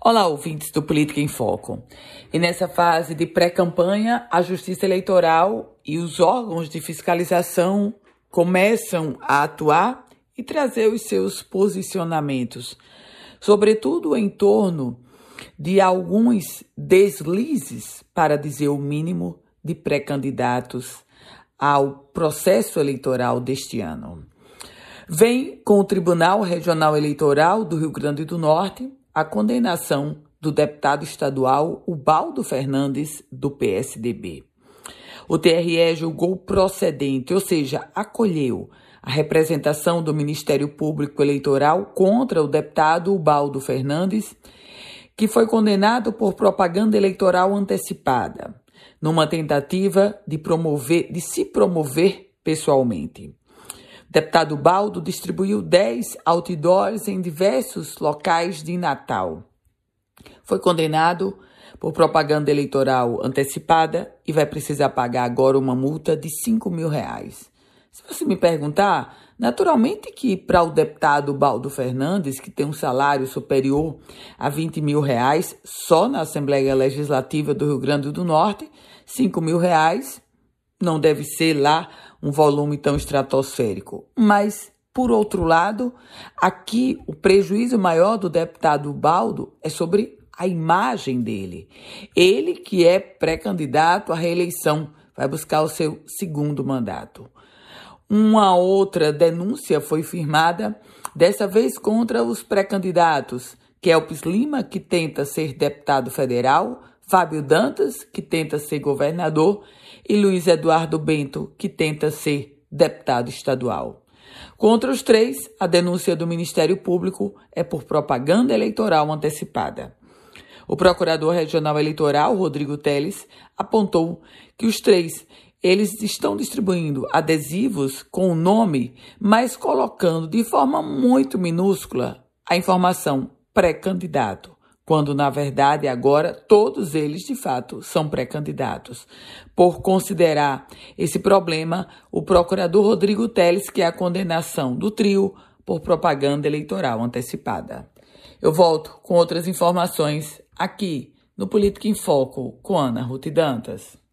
Olá, ouvintes do Política em Foco. E nessa fase de pré-campanha, a Justiça Eleitoral e os órgãos de fiscalização começam a atuar e trazer os seus posicionamentos, sobretudo em torno de alguns deslizes, para dizer o mínimo, de pré-candidatos ao processo eleitoral deste ano. Vem com o Tribunal Regional Eleitoral do Rio Grande do Norte a condenação do deputado estadual Ubaldo Fernandes, do PSDB. O TRE julgou procedente, ou seja, acolheu a representação do Ministério Público Eleitoral contra o deputado Ubaldo Fernandes, que foi condenado por propaganda eleitoral antecipada, numa tentativa de promover, de se promover pessoalmente. Deputado Baldo distribuiu 10 outdoors em diversos locais de Natal. Foi condenado por propaganda eleitoral antecipada e vai precisar pagar agora uma multa de 5 mil reais. Se você me perguntar, naturalmente que para o deputado Baldo Fernandes, que tem um salário superior a 20 mil reais só na Assembleia Legislativa do Rio Grande do Norte, 5 mil reais não deve ser lá um volume tão estratosférico. Mas, por outro lado, aqui o prejuízo maior do deputado Baldo é sobre a imagem dele. Ele que é pré-candidato à reeleição, vai buscar o seu segundo mandato. Uma outra denúncia foi firmada, dessa vez contra os pré-candidatos Kelps Lima, que tenta ser deputado federal, Fábio Dantas, que tenta ser governador, e Luiz Eduardo Bento, que tenta ser deputado estadual. Contra os três, a denúncia do Ministério Público é por propaganda eleitoral antecipada. O procurador regional eleitoral, Rodrigo Teles, apontou que os três eles estão distribuindo adesivos com o nome, mas colocando de forma muito minúscula a informação pré-candidato quando na verdade agora todos eles de fato são pré-candidatos. Por considerar esse problema, o procurador Rodrigo Teles que é a condenação do trio por propaganda eleitoral antecipada. Eu volto com outras informações aqui no Política em Foco com Ana Ruth Dantas.